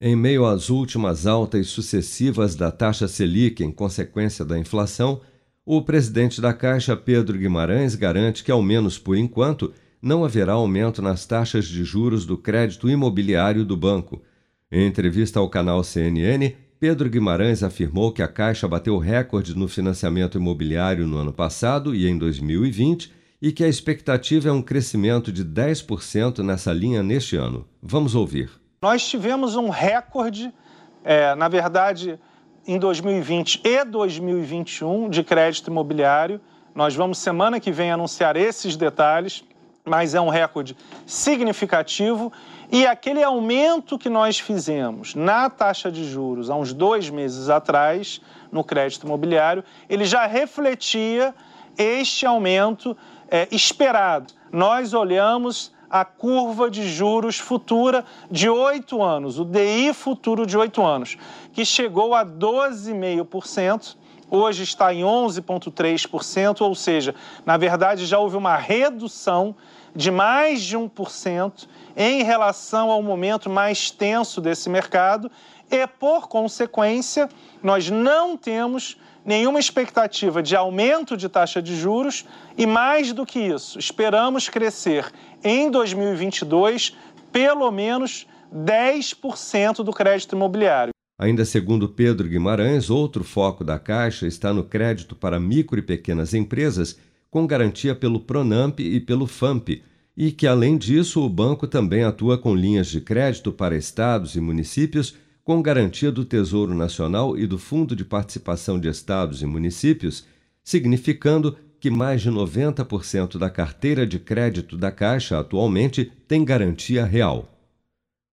Em meio às últimas altas sucessivas da taxa Selic em consequência da inflação, o presidente da Caixa, Pedro Guimarães, garante que, ao menos por enquanto, não haverá aumento nas taxas de juros do crédito imobiliário do banco. Em entrevista ao canal CNN, Pedro Guimarães afirmou que a Caixa bateu recorde no financiamento imobiliário no ano passado e em 2020 e que a expectativa é um crescimento de 10% nessa linha neste ano. Vamos ouvir. Nós tivemos um recorde, é, na verdade, em 2020 e 2021 de crédito imobiliário. Nós vamos semana que vem anunciar esses detalhes, mas é um recorde significativo. E aquele aumento que nós fizemos na taxa de juros há uns dois meses atrás, no crédito imobiliário, ele já refletia este aumento é, esperado. Nós olhamos a curva de juros futura de oito anos, o DI futuro de oito anos, que chegou a 12,5%. Hoje está em 11,3%, ou seja, na verdade já houve uma redução de mais de 1% em relação ao momento mais tenso desse mercado e, por consequência, nós não temos nenhuma expectativa de aumento de taxa de juros e, mais do que isso, esperamos crescer em 2022 pelo menos 10% do crédito imobiliário. Ainda segundo Pedro Guimarães, outro foco da Caixa está no crédito para micro e pequenas empresas com garantia pelo Pronamp e pelo FAMP, e que, além disso, o banco também atua com linhas de crédito para estados e municípios com garantia do Tesouro Nacional e do Fundo de Participação de Estados e Municípios, significando que mais de 90% da carteira de crédito da Caixa atualmente tem garantia real.